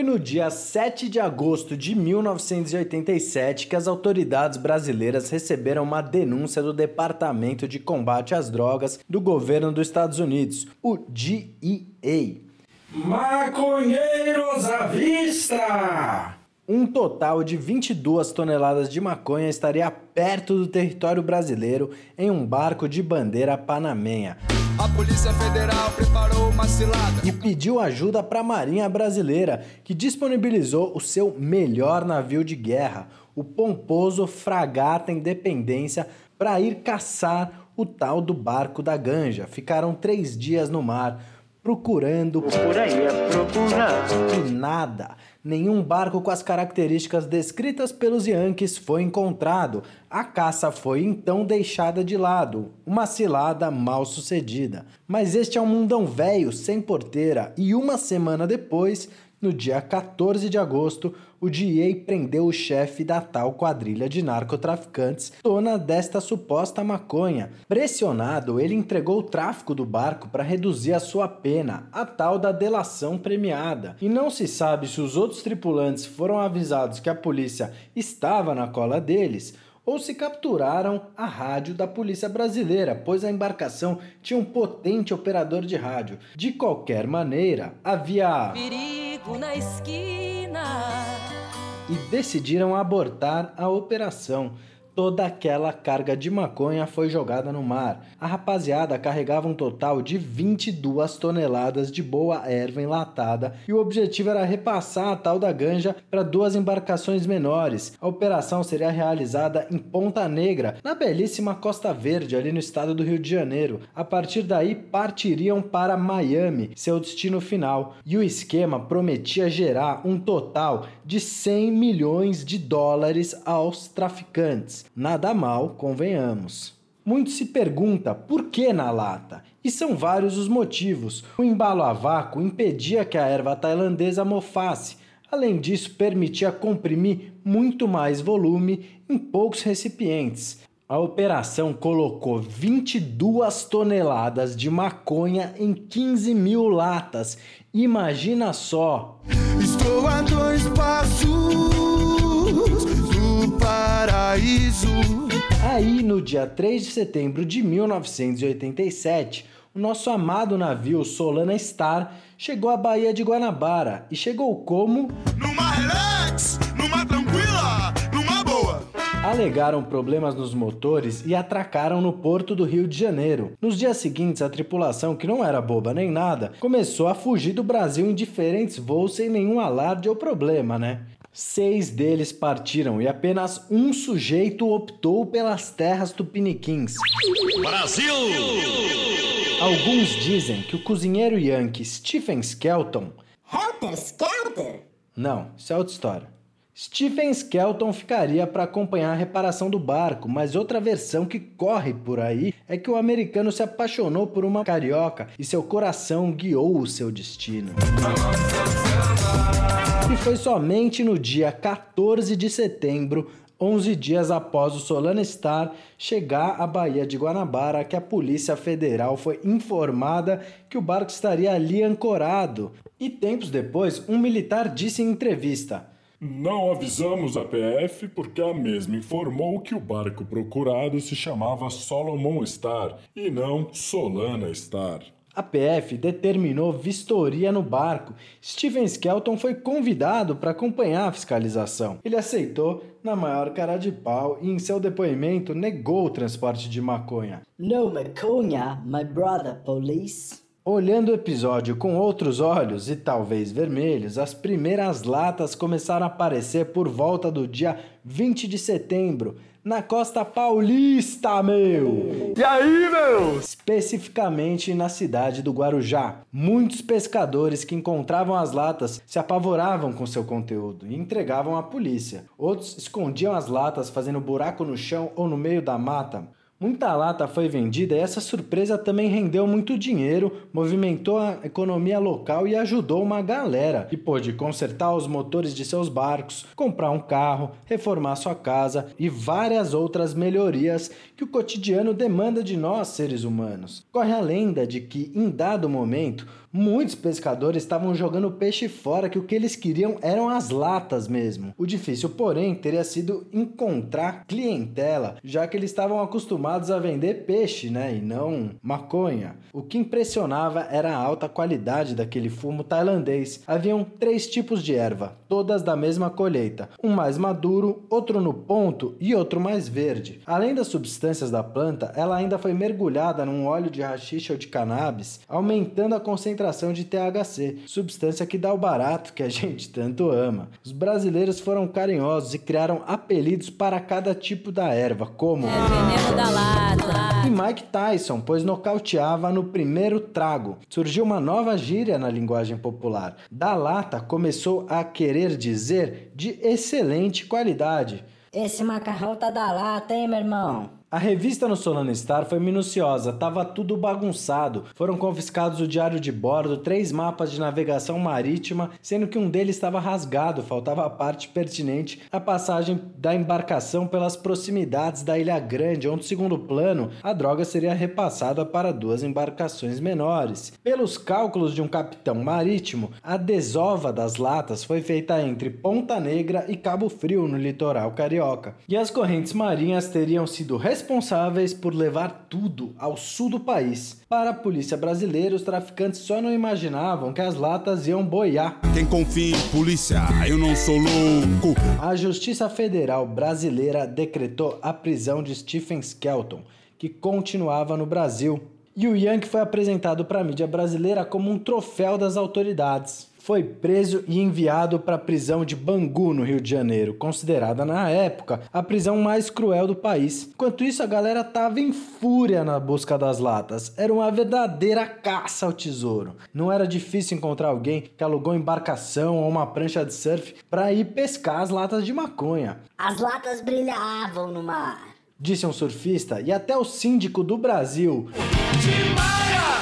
Foi no dia 7 de agosto de 1987 que as autoridades brasileiras receberam uma denúncia do Departamento de Combate às Drogas do governo dos Estados Unidos, o DEA. Maconheiros à vista! Um total de 22 toneladas de maconha estaria perto do território brasileiro em um barco de bandeira panamenha. A Polícia Federal preparou uma cilada e pediu ajuda para a Marinha Brasileira, que disponibilizou o seu melhor navio de guerra, o pomposo Fragata Independência, para ir caçar o tal do barco da Ganja. Ficaram três dias no mar procurando por aí a procurar e nada. Nenhum barco com as características descritas pelos Yankees foi encontrado. A caça foi então deixada de lado, uma cilada mal sucedida. Mas este é um mundão velho, sem porteira, e uma semana depois no dia 14 de agosto, o DEA prendeu o chefe da tal quadrilha de narcotraficantes, dona desta suposta maconha. Pressionado, ele entregou o tráfico do barco para reduzir a sua pena, a tal da delação premiada. E não se sabe se os outros tripulantes foram avisados que a polícia estava na cola deles ou se capturaram a rádio da polícia brasileira, pois a embarcação tinha um potente operador de rádio. De qualquer maneira, havia na esquina. E decidiram abortar a operação toda aquela carga de maconha foi jogada no mar. A rapaziada carregava um total de 22 toneladas de boa erva enlatada e o objetivo era repassar a tal da ganja para duas embarcações menores. A operação seria realizada em Ponta Negra, na belíssima Costa Verde, ali no estado do Rio de Janeiro. A partir daí partiriam para Miami, seu destino final. E o esquema prometia gerar um total de 100 milhões de dólares aos traficantes. Nada mal, convenhamos. Muito se pergunta por que na lata, e são vários os motivos. O embalo a vácuo impedia que a erva tailandesa mofasse, além disso, permitia comprimir muito mais volume em poucos recipientes. A operação colocou 22 toneladas de maconha em 15 mil latas. Imagina só! Estou a dois passos paraíso. Aí, no dia 3 de setembro de 1987, o nosso amado navio Solana Star chegou à Baía de Guanabara e chegou como? Numa relax, numa tranquila, numa boa. Alegaram problemas nos motores e atracaram no porto do Rio de Janeiro. Nos dias seguintes, a tripulação, que não era boba nem nada, começou a fugir do Brasil em diferentes voos sem nenhum alarde ou problema, né? Seis deles partiram e apenas um sujeito optou pelas terras tupiniquins. Brasil! Alguns dizem que o cozinheiro yankee Stephen Skelton. Helter Skelter? Não, isso é outra história. Stephen Skelton ficaria para acompanhar a reparação do barco, mas outra versão que corre por aí é que o americano se apaixonou por uma carioca e seu coração guiou o seu destino. E foi somente no dia 14 de setembro, 11 dias após o Solana Star chegar à Baía de Guanabara, que a Polícia Federal foi informada que o barco estaria ali ancorado. E tempos depois, um militar disse em entrevista: Não avisamos a PF porque a mesma informou que o barco procurado se chamava Solomon Star e não Solana Star. A PF determinou vistoria no barco. Steven Skelton foi convidado para acompanhar a fiscalização. Ele aceitou na maior cara de pau e em seu depoimento negou o transporte de maconha. No maconha, my brother police. Olhando o episódio com outros olhos e talvez vermelhos, as primeiras latas começaram a aparecer por volta do dia 20 de setembro, na costa paulista, meu! E aí, meu? Especificamente na cidade do Guarujá. Muitos pescadores que encontravam as latas se apavoravam com seu conteúdo e entregavam à polícia. Outros escondiam as latas fazendo buraco no chão ou no meio da mata. Muita lata foi vendida e essa surpresa também rendeu muito dinheiro, movimentou a economia local e ajudou uma galera que pôde consertar os motores de seus barcos, comprar um carro, reformar sua casa e várias outras melhorias que o cotidiano demanda de nós seres humanos. Corre a lenda de que, em dado momento, Muitos pescadores estavam jogando peixe fora que o que eles queriam eram as latas mesmo. O difícil, porém, teria sido encontrar clientela, já que eles estavam acostumados a vender peixe, né, e não maconha. O que impressionava era a alta qualidade daquele fumo tailandês. Haviam três tipos de erva, todas da mesma colheita, um mais maduro, outro no ponto e outro mais verde. Além das substâncias da planta, ela ainda foi mergulhada num óleo de rachixe ou de cannabis, aumentando a concentração concentração de THC, substância que dá o barato que a gente tanto ama. Os brasileiros foram carinhosos e criaram apelidos para cada tipo da erva, como é veneno da lata. E Mike Tyson, pois nocauteava no primeiro trago. Surgiu uma nova gíria na linguagem popular. Da lata começou a querer dizer de excelente qualidade. Esse macarrão tá da lata, hein, meu irmão? A revista no Solano Star foi minuciosa, tava tudo bagunçado. Foram confiscados o diário de bordo, três mapas de navegação marítima, sendo que um deles estava rasgado, faltava a parte pertinente à passagem da embarcação pelas proximidades da Ilha Grande, onde, segundo plano, a droga seria repassada para duas embarcações menores. Pelos cálculos de um capitão marítimo, a desova das latas foi feita entre Ponta Negra e Cabo Frio, no litoral carioca, e as correntes marinhas teriam sido responsáveis por levar tudo ao sul do país. Para a polícia brasileira, os traficantes só não imaginavam que as latas iam boiar. Quem confia em polícia, eu não sou louco. A Justiça Federal brasileira decretou a prisão de Stephen Skelton, que continuava no Brasil. E o Yankee foi apresentado para a mídia brasileira como um troféu das autoridades foi preso e enviado para a prisão de Bangu, no Rio de Janeiro, considerada na época a prisão mais cruel do país. Enquanto isso, a galera tava em fúria na busca das latas. Era uma verdadeira caça ao tesouro. Não era difícil encontrar alguém que alugou embarcação ou uma prancha de surf para ir pescar as latas de maconha. As latas brilhavam no mar. Disse um surfista e até o síndico do Brasil. Demais!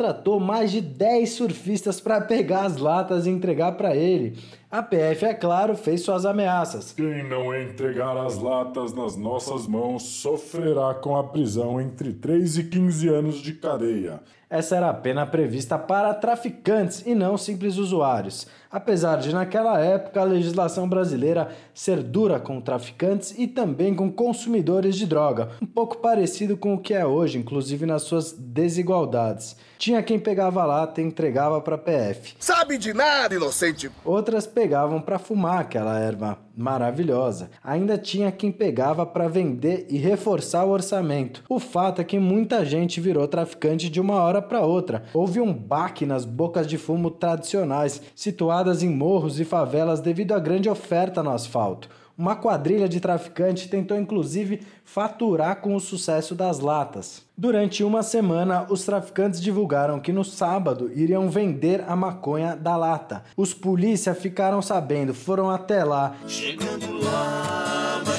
Contratou mais de 10 surfistas para pegar as latas e entregar para ele. A PF, é claro, fez suas ameaças. Quem não entregar as latas nas nossas mãos sofrerá com a prisão entre 3 e 15 anos de cadeia. Essa era a pena prevista para traficantes e não simples usuários apesar de naquela época a legislação brasileira ser dura com traficantes e também com consumidores de droga, um pouco parecido com o que é hoje, inclusive nas suas desigualdades. Tinha quem pegava lata e entregava para PF. Sabe de nada, inocente. Outras pegavam para fumar aquela erva maravilhosa. Ainda tinha quem pegava para vender e reforçar o orçamento. O fato é que muita gente virou traficante de uma hora para outra. Houve um baque nas bocas de fumo tradicionais, situadas em morros e favelas devido à grande oferta no asfalto. Uma quadrilha de traficantes tentou inclusive faturar com o sucesso das latas. Durante uma semana, os traficantes divulgaram que no sábado iriam vender a maconha da lata. Os polícia ficaram sabendo, foram até lá. Chegando lá,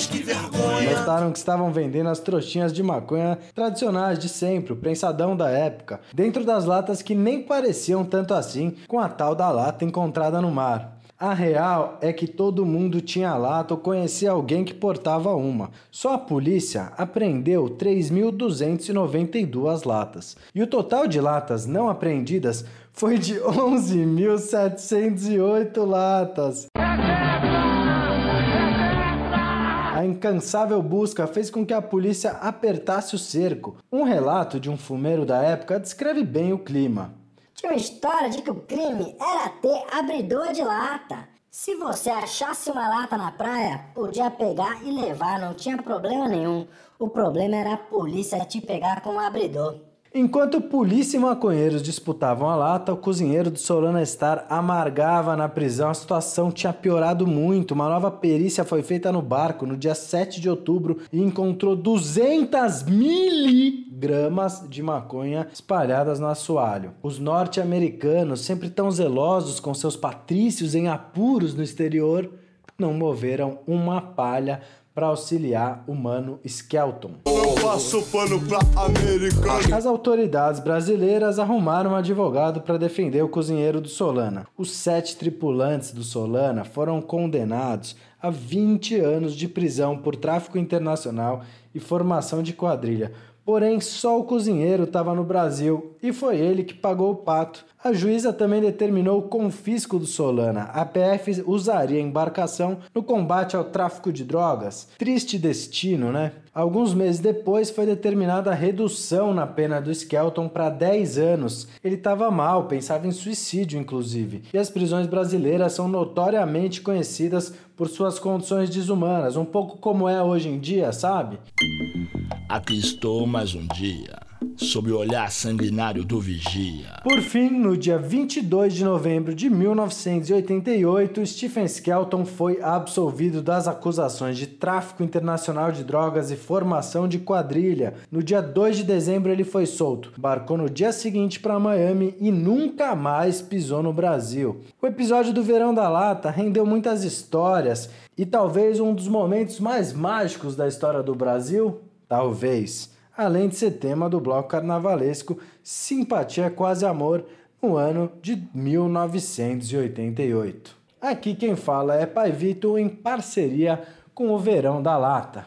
mas que vergonha! Notaram que estavam vendendo as trouxinhas de maconha tradicionais de sempre, o prensadão da época, dentro das latas que nem pareciam tanto assim com a tal da lata encontrada no mar. A real é que todo mundo tinha lata ou conhecia alguém que portava uma. Só a polícia apreendeu 3.292 latas. E o total de latas não apreendidas foi de 11.708 latas. Incansável busca fez com que a polícia apertasse o cerco. Um relato de um fumeiro da época descreve bem o clima. Tinha uma história de que o crime era ter abridor de lata. Se você achasse uma lata na praia, podia pegar e levar, não tinha problema nenhum. O problema era a polícia te pegar com o abridor. Enquanto polícia e maconheiros disputavam a lata, o cozinheiro do Solana Star amargava na prisão. A situação tinha piorado muito. Uma nova perícia foi feita no barco no dia 7 de outubro e encontrou 200 miligramas de maconha espalhadas no assoalho. Os norte-americanos, sempre tão zelosos com seus patrícios em apuros no exterior, não moveram uma palha para auxiliar o mano Skelton. As autoridades brasileiras arrumaram um advogado para defender o cozinheiro do Solana. Os sete tripulantes do Solana foram condenados a 20 anos de prisão por tráfico internacional e formação de quadrilha. Porém, só o cozinheiro estava no Brasil e foi ele que pagou o pato. A juíza também determinou o confisco do Solana. A PF usaria a embarcação no combate ao tráfico de drogas. Triste destino, né? Alguns meses depois foi determinada a redução na pena do Skelton para 10 anos. Ele estava mal, pensava em suicídio, inclusive. E as prisões brasileiras são notoriamente conhecidas por suas condições desumanas, um pouco como é hoje em dia, sabe? Aqui estou mais um dia, sob o olhar sanguinário do vigia. Por fim, no dia 22 de novembro de 1988, Stephen Skelton foi absolvido das acusações de tráfico internacional de drogas e formação de quadrilha. No dia 2 de dezembro, ele foi solto, embarcou no dia seguinte para Miami e nunca mais pisou no Brasil. O episódio do Verão da Lata rendeu muitas histórias e talvez um dos momentos mais mágicos da história do Brasil Talvez. Além de ser tema do bloco carnavalesco Simpatia Quase Amor, no ano de 1988. Aqui quem fala é Pai Vitor em parceria com o Verão da Lata.